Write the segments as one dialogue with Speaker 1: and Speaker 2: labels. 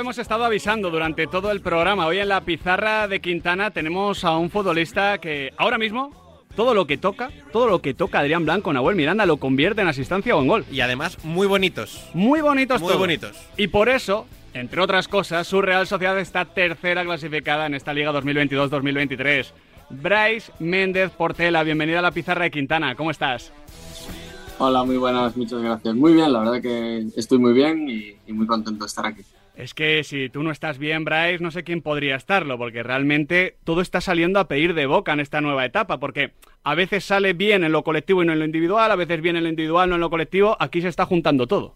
Speaker 1: hemos estado avisando durante todo el programa. Hoy en la pizarra de Quintana tenemos a un futbolista que ahora mismo todo lo que toca, todo lo que toca Adrián Blanco, Nahuel Miranda, lo convierte en asistencia o en gol.
Speaker 2: Y además muy bonitos.
Speaker 1: Muy bonitos
Speaker 2: Muy bonitos.
Speaker 1: Y por eso, entre otras cosas, su Real Sociedad está tercera clasificada en esta Liga 2022-2023. Bryce Méndez Portela, bienvenida a la pizarra de Quintana. ¿Cómo estás?
Speaker 3: Hola, muy buenas, muchas gracias. Muy bien, la verdad que estoy muy bien y, y muy contento de estar aquí.
Speaker 1: Es que si tú no estás bien, Bryce, no sé quién podría estarlo, porque realmente todo está saliendo a pedir de boca en esta nueva etapa, porque a veces sale bien en lo colectivo y no en lo individual, a veces bien en lo individual, no en lo colectivo, aquí se está juntando todo.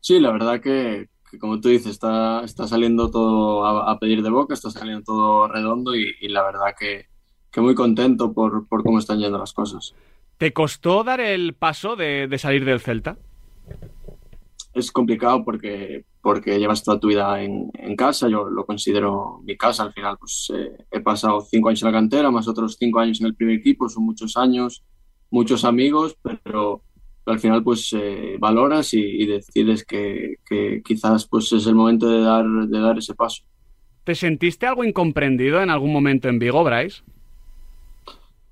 Speaker 3: Sí, la verdad que, que como tú dices, está, está saliendo todo a, a pedir de boca, está saliendo todo redondo y, y la verdad que, que muy contento por, por cómo están yendo las cosas.
Speaker 1: ¿Te costó dar el paso de, de salir del Celta?
Speaker 3: Es complicado porque, porque llevas toda tu vida en, en casa, yo lo considero mi casa al final, pues eh, he pasado cinco años en la cantera, más otros cinco años en el primer equipo, son muchos años, muchos amigos, pero, pero al final pues eh, valoras y, y decides que, que quizás pues es el momento de dar, de dar ese paso.
Speaker 1: ¿Te sentiste algo incomprendido en algún momento en Vigo, Bryce?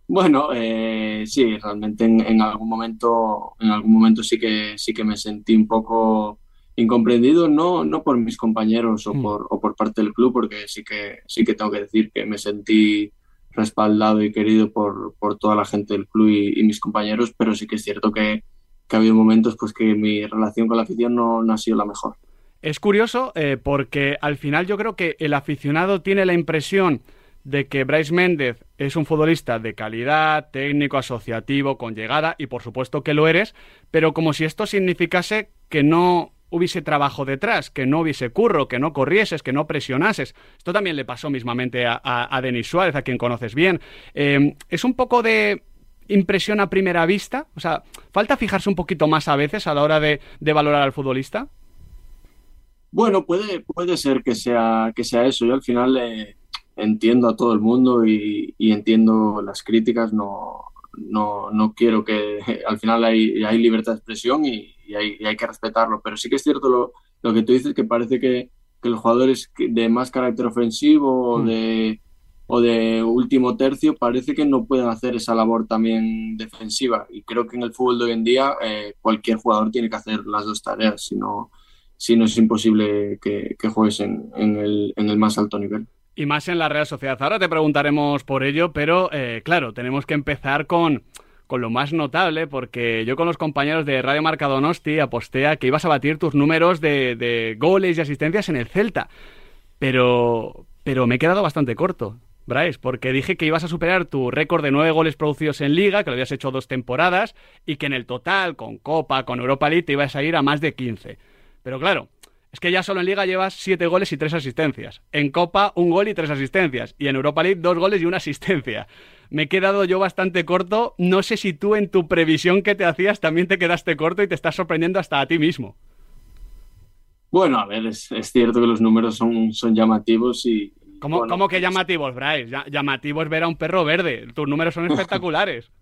Speaker 3: Bueno, eh, sí, realmente en, en algún momento, en algún momento sí que sí que me sentí un poco incomprendido, no, no por mis compañeros o
Speaker 1: Mm.
Speaker 3: por, o por parte del club, porque sí que sí que tengo que decir que me sentí respaldado y querido por, por toda la gente del club y, y mis compañeros, pero sí que es cierto que, que ha habido momentos pues que mi relación con la afición no, no ha sido la mejor.
Speaker 1: Es curioso eh, porque al final yo creo que el aficionado tiene la impresión de que Bryce Méndez es un futbolista de calidad, técnico, asociativo, con llegada, y por supuesto que lo eres, pero como si esto significase que no hubiese trabajo detrás, que no hubiese curro, que no corrieses, que no presionases. Esto también le pasó mismamente a, Denis Suárez, a quien conoces bien. Eh, es un poco de impresión a primera vista, o sea, falta fijarse un poquito más a veces a la hora de, de valorar al futbolista.
Speaker 3: Bueno, puede, puede ser que sea, que sea eso. Yo al final eh, entiendo a todo el mundo y, y entiendo las críticas. No, no, no quiero que al final hay, hay libertad de expresión y, y, hay, y hay que respetarlo. Pero sí que es cierto lo, lo que tú dices, que parece que, que los jugadores de más carácter ofensivo o
Speaker 1: Mm.
Speaker 3: de, o de último tercio parece que no pueden hacer esa labor también defensiva. Y creo que en el fútbol de hoy en día eh, cualquier jugador tiene que hacer las dos tareas, si no, si no es imposible que, que juegues en, en, el, en el más alto nivel.
Speaker 1: Y más en la Real Sociedad. Ahora te preguntaremos por ello, pero eh, claro, tenemos que empezar con, con lo más notable, porque yo con los compañeros de Radio Marca Donosti aposté que ibas a batir tus números de, de goles y asistencias en el Celta. Pero, pero me he quedado bastante corto, Bryce, porque dije que ibas a superar tu récord de nueve goles producidos en Liga, que lo habías hecho dos temporadas, y que en el total, con Copa, con Europa League, te ibas a ir a más de 15. Pero claro, es que ya solo en Liga llevas siete goles y tres asistencias. En Copa, un gol y tres asistencias. Y en Europa League, dos goles y una asistencia. Me he quedado yo bastante corto. No sé si tú en tu previsión que te hacías también te quedaste corto y te estás sorprendiendo hasta a ti mismo.
Speaker 3: Bueno, a ver, es, es cierto que los números son, son llamativos y...
Speaker 1: ¿Cómo,
Speaker 3: bueno,
Speaker 1: ¿cómo que llamativos, Bryce? Ya- Llamativo es ver a un perro verde. Tus números son espectaculares.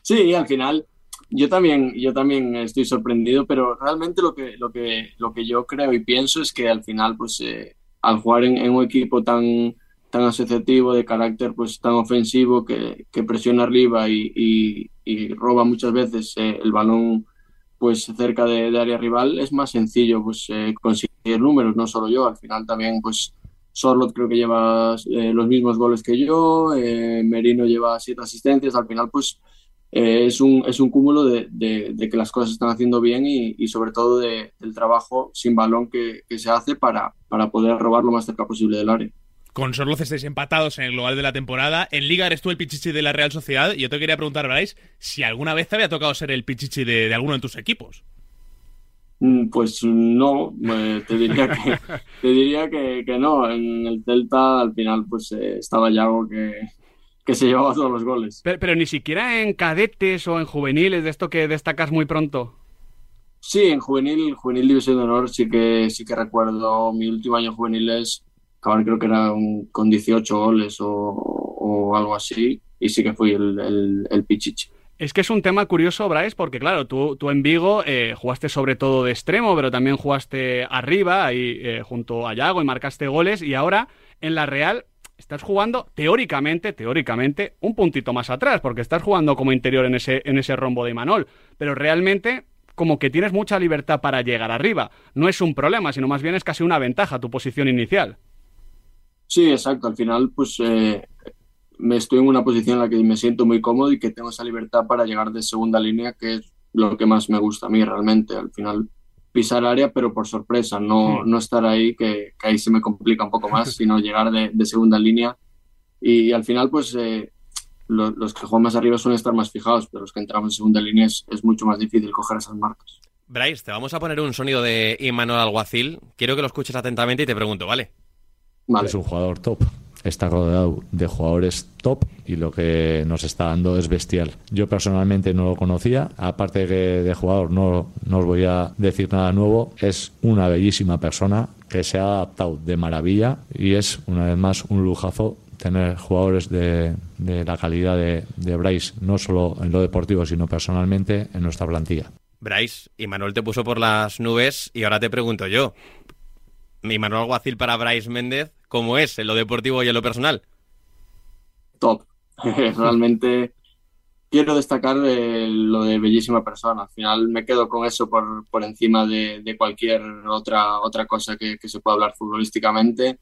Speaker 3: Sí, al final yo también, yo también estoy sorprendido, pero realmente lo que, lo que, lo que yo creo y pienso es que al final, pues, eh, al jugar en, un equipo tan, tan asociativo, de carácter pues tan ofensivo, que, presiona arriba y, roba muchas veces eh, el balón pues cerca de, de área rival, es más sencillo pues eh, conseguir números, no solo yo, al final también pues Sorlot creo que lleva los mismos goles que yo, Merino lleva siete asistencias, al final pues eh, es, un, es un cúmulo de, de, de, que las cosas se están haciendo bien y, y sobre todo de, del trabajo sin balón que, que, se hace para, para poder robar lo más cerca posible del área.
Speaker 2: Con Sorloz estáis empatados en el global de la temporada. En Liga eres tú el pichichi de la Real Sociedad. Y yo te quería preguntar, Bryce, si alguna vez te había tocado ser el pichichi de, de alguno de tus equipos.
Speaker 3: Pues no, eh, te diría que te diría que, que, no. En el Celta al final pues eh, estaba Yago que, que se llevaba todos los goles.
Speaker 1: Pero, pero, ni siquiera en cadetes o en juveniles, de esto que destacas muy pronto.
Speaker 3: Sí, en juvenil, juvenil división de honor sí que sí que recuerdo mi último año juveniles, acabar creo que era un, con 18 goles o, o, algo así, y sí que fui el, el, el Pichichi.
Speaker 1: Es que es un tema curioso, Bryce, porque claro, tú, tú en Vigo eh, jugaste sobre todo de extremo, pero también jugaste arriba, ahí eh, junto a Yago y marcaste goles, y ahora en la Real estás jugando teóricamente, teóricamente, un puntito más atrás, porque estás jugando como interior en ese, en ese rombo de Imanol, pero realmente como que tienes mucha libertad para llegar arriba. No es un problema, sino más bien es casi una ventaja tu posición inicial.
Speaker 3: Sí, exacto. Al final, pues eh, me estoy en una posición en la que me siento muy cómodo y que tengo esa libertad para llegar de segunda línea, que es lo que más me gusta a mí realmente. Al final, pisar área, pero por sorpresa, no, no estar ahí, que, ahí se me complica un poco más, sino llegar de, de segunda línea. Y, al final, pues eh, los que juegan más arriba suelen estar más fijados, pero los que entramos en segunda línea es, mucho más difícil coger esas marcas.
Speaker 4: Bryce, te vamos a poner un sonido de Immanuel Alguacil. Quiero que lo escuches atentamente y te pregunto, ¿vale?
Speaker 5: Vale. Es un jugador top. Está rodeado de jugadores top y lo que nos está dando es bestial. Yo personalmente no lo conocía, aparte de, que de jugador no, no os voy a decir nada nuevo, es una bellísima persona que se ha adaptado de maravilla y es una vez más un lujazo tener jugadores de, la calidad de, de, Bryce, no solo en lo deportivo, sino personalmente en nuestra plantilla.
Speaker 4: Bryce, y Manuel te puso por las nubes y ahora te pregunto yo, ¿y Manuel Alguacil para Bryce Méndez, cómo es en lo deportivo y en lo personal?
Speaker 3: Top. Realmente quiero destacar eh, lo de bellísima persona. Al final me quedo con eso por, por encima de, cualquier otra, otra cosa que, se pueda hablar futbolísticamente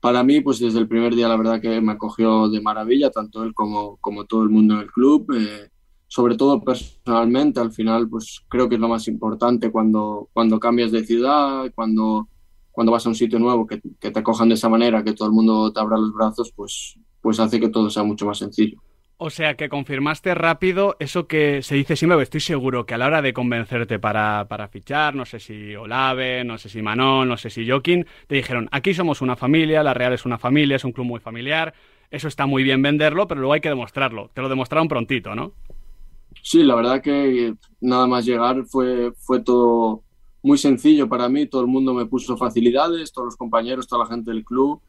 Speaker 3: para mí, pues desde el primer día la verdad que me acogió de maravilla, tanto él como, como todo el mundo en el club. Eh, sobre todo personalmente, al final, pues creo que es lo más importante cuando, cuando cambias de ciudad, cuando, cuando vas a un sitio nuevo, que, que te acojan de esa manera, que todo el mundo te abra los brazos, pues, pues hace que todo sea mucho más sencillo.
Speaker 1: O sea que confirmaste rápido eso que se dice siempre, estoy seguro que a la hora de convencerte para, para fichar, no sé si Olave, no sé si Manon, no sé si Joaquín, te dijeron, aquí somos una familia, la Real es una familia, es un club muy familiar, eso está muy bien venderlo, pero luego hay que demostrarlo. Te lo demostraron prontito, ¿no?
Speaker 3: Sí, la verdad que nada más llegar fue, fue todo muy sencillo para mí, todo el mundo me puso facilidades, todos los compañeros, toda la gente del club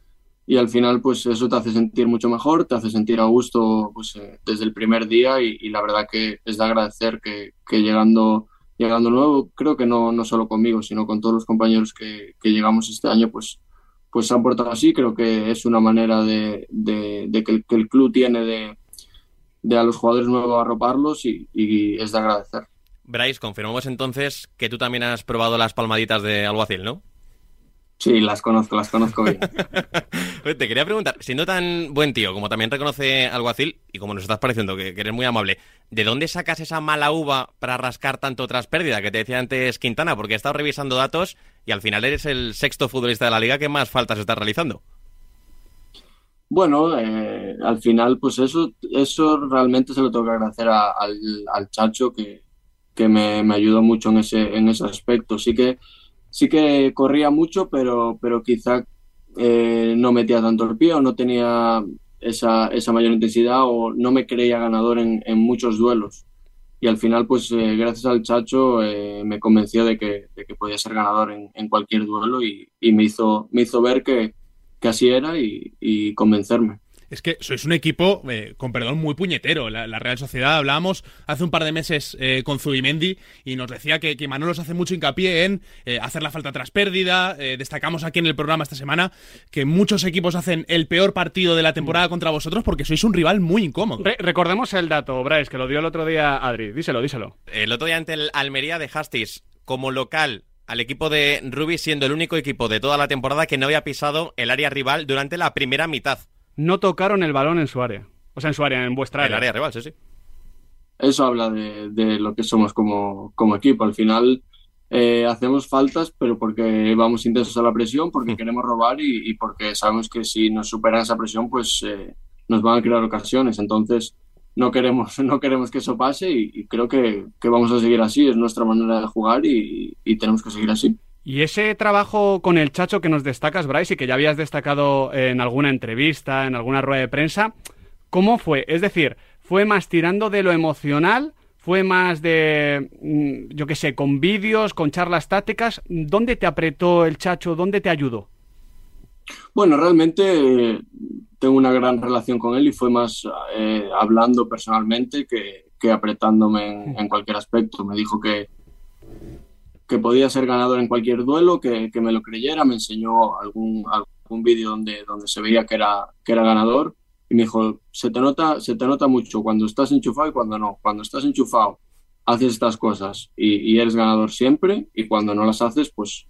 Speaker 3: y al final pues eso te hace sentir mucho mejor, te hace sentir a gusto pues eh, desde el primer día y, la verdad que es de agradecer que, que, llegando llegando nuevo, creo que no, no solo conmigo, sino con todos los compañeros que, que llegamos este año, pues pues se han portado así, creo que es una manera de, de, que, el, que, el, club tiene de, de, a los jugadores nuevos arroparlos y, y es de agradecer.
Speaker 4: Bryce, confirmamos entonces que tú también has probado las palmaditas de alguacil, ¿no?
Speaker 3: Sí, las conozco, las conozco bien.
Speaker 4: Te quería preguntar, siendo tan buen tío, como también reconoce Alguacil, y como nos estás pareciendo que, eres muy amable, ¿de dónde sacas esa mala uva para rascar tanto tras pérdida que te decía antes Quintana? Porque he estado revisando datos y al final eres el sexto futbolista de la liga que más faltas está realizando.
Speaker 3: Bueno, eh, al final, pues eso, eso realmente se lo tengo que agradecer al, al, Chacho que, que me, me ayudó mucho en ese, en ese aspecto. Sí que sí que corría mucho, pero, pero quizá eh, no metía tanto el pie o no tenía esa, esa mayor intensidad o no me creía ganador en, en muchos duelos. Y al final, pues eh, gracias al Chacho eh, me convenció de que, de que, podía ser ganador en, en cualquier duelo y, y, me, hizo, me hizo ver que, que así era y, y convencerme
Speaker 2: es que sois un equipo, eh, con perdón, muy puñetero. La, Real Sociedad, hablábamos hace un par de meses eh, con Zubimendi y nos decía que, que Manolo hace mucho hincapié en eh, hacer la falta tras pérdida. destacamos aquí en el programa esta semana que muchos equipos hacen el peor partido de la temporada contra vosotros porque sois un rival muy incómodo.
Speaker 1: recordemos el dato, Bryce, que lo dio el otro día Adri. Díselo, díselo.
Speaker 4: El otro día ante el Almería dejasteis como local al equipo de Rubi siendo el único equipo de toda la temporada que no había pisado el área rival durante la primera mitad
Speaker 1: no tocaron el balón en su área. O sea, en su área, en vuestra área.
Speaker 4: En área rival, sí, sí.
Speaker 3: Eso habla de, lo que somos como, como equipo. Al final eh, hacemos faltas, pero porque vamos intensos a la presión, porque mm. queremos robar y, porque sabemos que si nos superan esa presión, pues eh, nos van a crear ocasiones. Entonces, no queremos, no queremos que eso pase y, creo que, vamos a seguir así. Es nuestra manera de jugar y tenemos que seguir así.
Speaker 1: Y ese trabajo con el Chacho que nos destacas, Bryce, y que ya habías destacado en alguna entrevista, en alguna rueda de prensa, ¿cómo fue? Es decir, ¿fue más tirando de lo emocional? ¿Fue más de, mm, yo qué sé, con vídeos, con charlas tácticas? ¿Dónde te apretó el Chacho? ¿Dónde te ayudó?
Speaker 3: Bueno, realmente tengo una gran relación con él y fue más eh, hablando personalmente que, que apretándome en, cualquier aspecto. Me dijo que, que podía ser ganador en cualquier duelo, que, que me lo creyera, me enseñó algún, algún vídeo donde, donde se veía que era, que era ganador y me dijo, se te, nota, se te nota mucho cuando estás enchufado y cuando no. Cuando estás enchufado haces estas cosas y, eres ganador siempre y cuando no las haces pues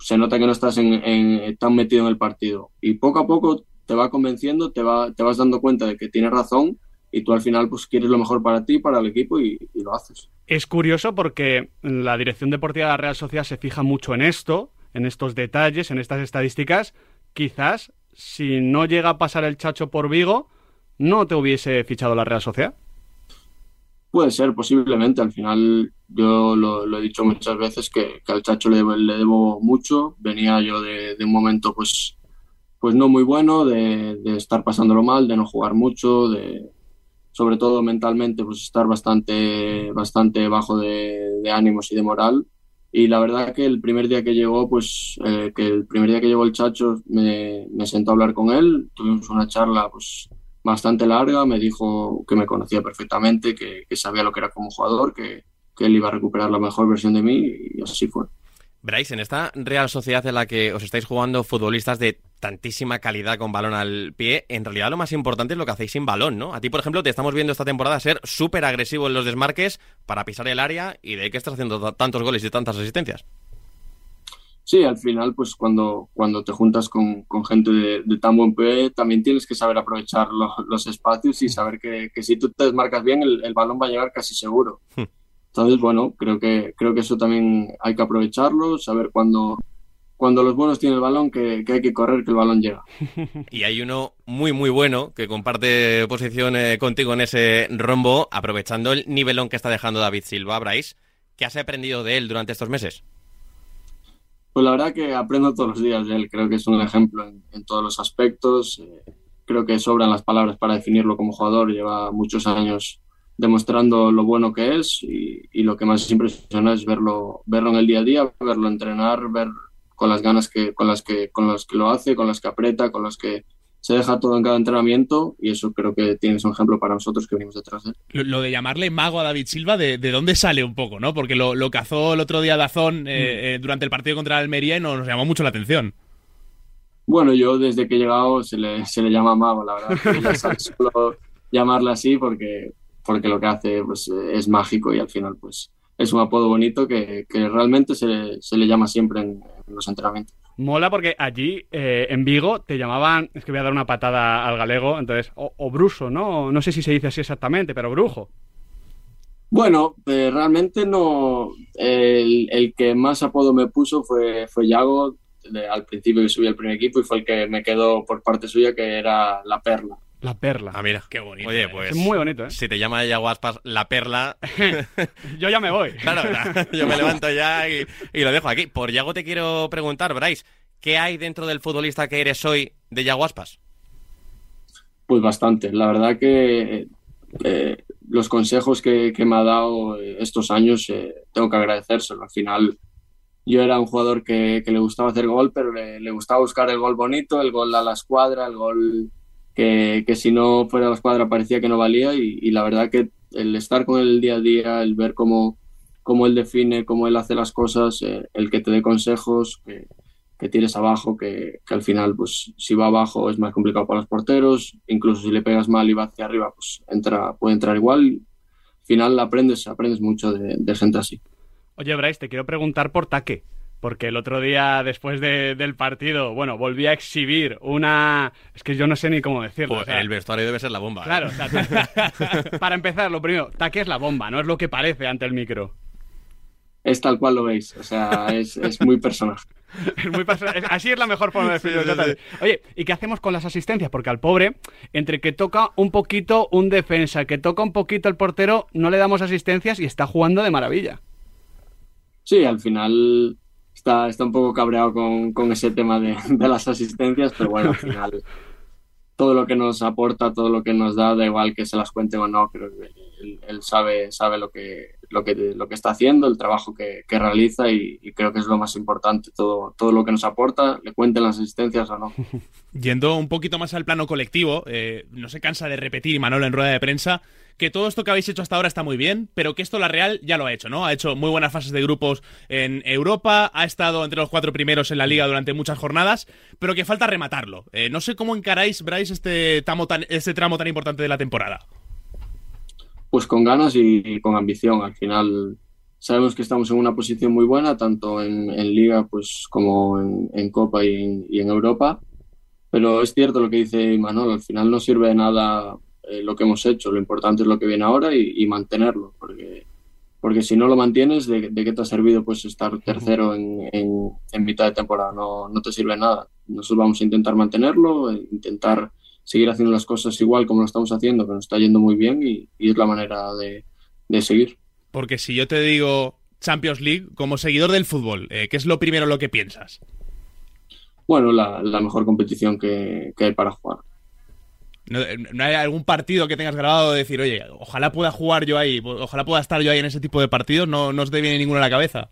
Speaker 3: se nota que no estás en, tan metido en el partido y poco a poco te va convenciendo, te, va, te vas dando cuenta de que tienes razón y tú al final pues quieres lo mejor para ti, para el equipo y, y lo haces.
Speaker 1: Es curioso porque la dirección deportiva de la Real Sociedad se fija mucho en esto, en estos detalles, en estas estadísticas. Quizás si no llega a pasar el Chacho por Vigo, no te hubiese fichado la Real Sociedad.
Speaker 3: Puede ser, posiblemente. Al final, yo lo, he dicho muchas veces que, al Chacho le, debo mucho. Venía yo de, un momento, pues, pues no muy bueno, de, estar pasándolo mal, de no jugar mucho, de sobre todo mentalmente, pues estar bastante, bastante bajo de, ánimos y de moral. Y la verdad que el primer día que llegó, pues, eh, que el primer día que llegó el Chacho, me, me sentó a hablar con él, tuvimos una charla, pues, bastante larga, me dijo que me conocía perfectamente, que, sabía lo que era como jugador, que, él iba a recuperar la mejor versión de mí y así fue.
Speaker 4: Bryce, en esta Real Sociedad en la que os estáis jugando futbolistas de tantísima calidad con balón al pie, en realidad lo más importante es lo que hacéis sin balón, ¿no? A ti, por ejemplo, te estamos viendo esta temporada ser súper agresivo en los desmarques para pisar el área y de ahí que estás haciendo tantos goles y tantas asistencias.
Speaker 3: Sí, al final, pues cuando, cuando te juntas con, gente de, tan buen pie, también tienes que saber aprovechar los espacios y saber que, si tú te desmarcas bien, el, balón va a llegar casi seguro. Entonces, bueno, creo que, creo que eso también hay que aprovecharlo, saber cuando, cuando los buenos tienen el balón que, hay que correr, que el balón llega.
Speaker 4: Y hay uno muy, muy bueno que comparte posición eh, contigo en ese rombo, aprovechando el nivelón que está dejando David Silva, Bryce. ¿Qué has aprendido de él durante estos meses?
Speaker 3: Pues la verdad que aprendo todos los días de él. Creo que es un ejemplo en, todos los aspectos. Eh, creo que sobran las palabras para definirlo como jugador. Lleva muchos años demostrando lo bueno que es y, lo que más impresiona es verlo, verlo en el día a día, verlo entrenar, ver con las ganas que, con las que, con las que lo hace, con las que aprieta, con las que se deja todo en cada entrenamiento y eso creo que tienes un ejemplo para nosotros que venimos detrás de
Speaker 2: él. Lo, de llamarle mago a David Silva, ¿de, dónde sale un poco? no Porque lo, cazó el otro día Dazón eh, mm. eh, durante el partido contra Almería y nos, llamó mucho la atención.
Speaker 3: Bueno, yo desde que he llegado se le, se le llama mago, la verdad. Ya solo llamarle así porque, porque lo que hace pues, es mágico y al final pues es un apodo bonito que, realmente se, se, le llama siempre en los entrenamientos.
Speaker 1: Mola porque allí, eh, en Vigo, te llamaban, es que voy a dar una patada al galego, entonces, o, bruso, ¿no? No sé si se dice así exactamente, pero brujo.
Speaker 3: Bueno, eh, realmente no. El, que más apodo me puso fue, fue Yago, al principio que subí al primer equipo, y fue el que me quedó por parte suya, que era la perla.
Speaker 1: La perla.
Speaker 4: Ah, mira. Qué bonito. Oye, pues.
Speaker 1: Es muy bonito, ¿eh?
Speaker 4: Si te llama Yago Aspas la perla.
Speaker 1: yo ya me voy.
Speaker 4: claro, yo me levanto ya y, lo dejo aquí. Por Yago te quiero preguntar, Bryce, ¿qué hay dentro del futbolista que eres hoy de Yago Aspas?
Speaker 3: Pues bastante. La verdad que eh, los consejos que, me ha dado estos años eh, tengo que agradecérselo. Al final, yo era un jugador que, le gustaba hacer gol, pero le, le, gustaba buscar el gol bonito, el gol a la escuadra, el gol que, si no fuera la escuadra parecía que no valía y, la verdad que el estar con él día a día, el ver cómo, cómo él define, cómo él hace las cosas, eh, el que te dé consejos, que, que abajo, que, al final, pues si va abajo es más complicado para los porteros, incluso si le pegas mal y va hacia arriba, pues entra, puede entrar igual. Al final aprendes, aprendes mucho de, de gente así.
Speaker 1: Oye, Bryce, te quiero preguntar por Taque porque el otro día después del partido, bueno, volví a exhibir una... Es que yo no sé ni cómo decirlo.
Speaker 4: Pues el vestuario debe ser la bomba.
Speaker 1: ¿eh? Claro, para empezar, lo primero, Taque es la bomba, no es lo que parece ante el micro.
Speaker 3: Es tal cual lo veis, o sea, es, muy personal.
Speaker 1: es muy Así es la mejor forma de decirlo. Oye, ¿y qué hacemos con las asistencias? Porque al pobre, entre que toca un poquito un defensa, que toca un poquito el portero, no le damos asistencias y está jugando de maravilla.
Speaker 3: Sí, al final está, está un poco cabreado con, con ese tema de, de, las asistencias, pero bueno, al final todo lo que nos aporta, todo lo que nos da, da igual que se las cuente o no, pero él, él sabe, sabe lo, que, lo que, lo que está haciendo, el trabajo que, que realiza y, creo que es lo más importante, todo, todo lo que nos aporta, le cuenten las asistencias o no.
Speaker 2: Yendo un poquito más al plano colectivo, eh, no se cansa de repetir, Manolo, en rueda de prensa, que todo esto que habéis hecho hasta ahora está muy bien, pero que esto la Real ya lo ha hecho, ¿no? Ha hecho muy buenas fases de grupos en Europa, ha estado entre los cuatro primeros en la liga durante muchas jornadas, pero que falta rematarlo. Eh, no sé cómo encaráis, Bryce, este tramo, tan, este tramo tan importante de la temporada.
Speaker 3: Pues con ganas y con ambición. Al final sabemos que estamos en una posición muy buena, tanto en, en liga pues como en, en Copa y en, y en Europa. Pero es cierto lo que dice Imanol, al final no sirve de nada eh, lo que hemos hecho, lo importante es lo que viene ahora y, y mantenerlo, porque, porque si no lo mantienes, ¿de, de qué te ha servido pues estar tercero en, mitad de temporada? No, no te sirve de nada. Nosotros vamos a intentar mantenerlo, e intentar seguir haciendo las cosas igual como lo estamos haciendo, que nos está yendo muy bien y, y es la manera de, de, seguir.
Speaker 2: Porque si yo te digo Champions League, como seguidor del fútbol, eh, ¿qué es lo primero lo que piensas?
Speaker 3: Bueno, la, la mejor competición que, que hay para jugar.
Speaker 2: ¿No, ¿No, hay algún partido que tengas grabado de decir, oye, ojalá pueda jugar yo ahí, ojalá pueda estar yo ahí en ese tipo de partidos? ¿No, no te viene ninguno a la cabeza?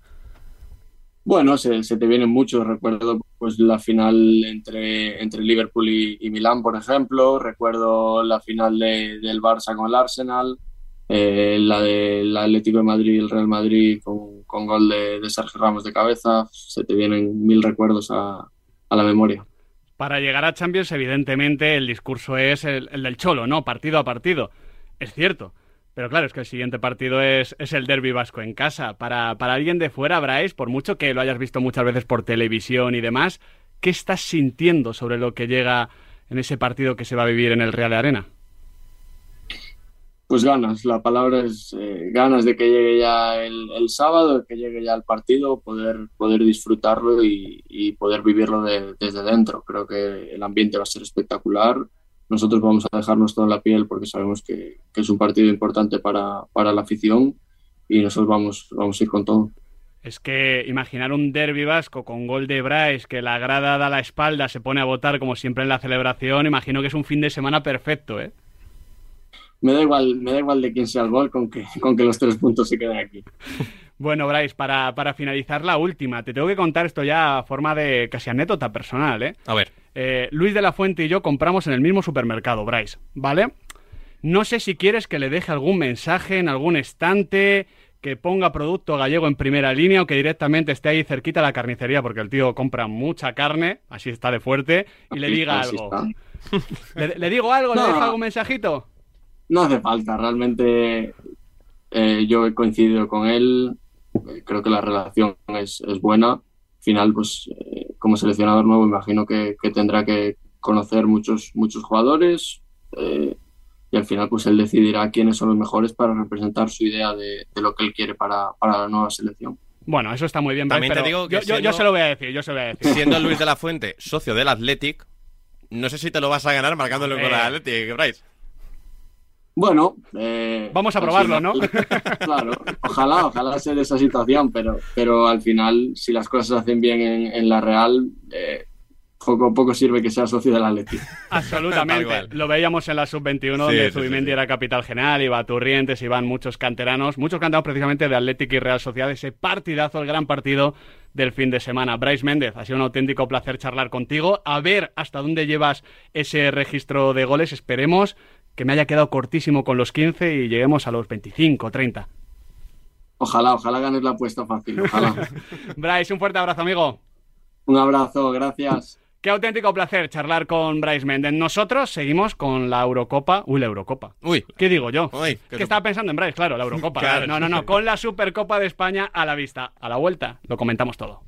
Speaker 3: Bueno, se, se, te vienen muchos. Recuerdo pues la final entre, entre Liverpool y, Milán, por ejemplo. Recuerdo la final de, del Barça con el Arsenal. Eh, la del Atlético de Madrid y el Real Madrid con, gol de, de, Sergio Ramos de cabeza. Se te vienen mil recuerdos a, a la memoria.
Speaker 1: Para llegar a Champions, evidentemente, el discurso es el, del cholo, ¿no? Partido a partido. Es cierto. Pero claro, es que el siguiente partido es, es el derby vasco en casa. Para, para alguien de fuera, Bryce, por mucho que lo hayas visto muchas veces por televisión y demás, ¿qué estás sintiendo sobre lo que llega en ese partido que se va a vivir en el Real Arena?
Speaker 3: Pues ganas, la palabra es eh, ganas de que llegue ya el, el, sábado, de que llegue ya el partido, poder, poder disfrutarlo y, y poder vivirlo de, desde dentro. Creo que el ambiente va a ser espectacular. Nosotros vamos a dejarnos toda la piel porque sabemos que, que es un partido importante para, para, la afición y nosotros vamos, vamos a ir con todo.
Speaker 1: Es que imaginar un derby vasco con gol de Bryce, que la grada da la espalda, se pone a votar como siempre en la celebración, imagino que es un fin de semana perfecto, ¿eh?
Speaker 3: me da igual, me da igual de quién sea el gol con que, con que los tres puntos se queden aquí.
Speaker 1: Bueno, Bryce, para, para finalizar la última, te tengo que contar esto ya a forma de casi anécdota personal, ¿eh?
Speaker 4: A ver.
Speaker 1: Eh, Luis de la Fuente y yo compramos en el mismo supermercado, Bryce, ¿vale? No sé si quieres que le deje algún mensaje en algún estante, que ponga producto gallego en primera línea o que directamente esté ahí cerquita de la carnicería, porque el tío compra mucha carne, así está de fuerte, y le diga algo. ¿Le, ¿Le, digo algo? No. ¿Le dejo algún mensajito?
Speaker 3: No hace falta, realmente eh, yo he coincidido con él, creo que la relación es, es buena. Al final, pues eh, como seleccionador nuevo, imagino que, que, tendrá que conocer muchos, muchos jugadores eh, y al final, pues él decidirá quiénes son los mejores para representar su idea de, de lo que él quiere para, para, la nueva selección.
Speaker 1: Bueno, eso está muy bien.
Speaker 4: También
Speaker 1: pero
Speaker 4: te digo que
Speaker 1: yo,
Speaker 4: siendo,
Speaker 1: yo, yo, se lo voy a decir, yo se lo voy a decir.
Speaker 4: Siendo Luis de la Fuente socio del Athletic, no sé si te lo vas a ganar marcándolo con el Athletic, Bryce.
Speaker 3: Bueno, eh,
Speaker 1: vamos a probarlo, ¿no?
Speaker 3: Claro, ojalá, ojalá sea de esa situación, pero, pero al final, si las cosas se hacen bien en, en la Real, eh, poco, poco sirve que sea socio del Atlético.
Speaker 1: Absolutamente. Lo veíamos en la sub-21, sí, donde sí, Zubimendi sí, era capital general, iba Turrientes, iban muchos canteranos, muchos canteranos precisamente de Atlético y Real Sociedad, ese partidazo, el gran partido del fin de semana. Bryce Méndez, ha sido un auténtico placer charlar contigo, a ver hasta dónde llevas ese registro de goles, esperemos que me haya quedado cortísimo con los 15 y lleguemos a los 25, 30.
Speaker 3: Ojalá, ojalá ganes la apuesta fácil, ojalá.
Speaker 1: Bryce, un fuerte abrazo, amigo.
Speaker 3: Un abrazo, gracias.
Speaker 1: Qué auténtico placer charlar con Bryce Méndez. Nosotros seguimos con la Eurocopa. Uy, la Eurocopa.
Speaker 4: Uy.
Speaker 1: ¿Qué digo yo?
Speaker 4: Uy,
Speaker 1: que estaba pensando en Bryce, claro, la Eurocopa.
Speaker 4: claro.
Speaker 1: No, no, no. Con la Supercopa de España a la vista. A la vuelta lo comentamos todo.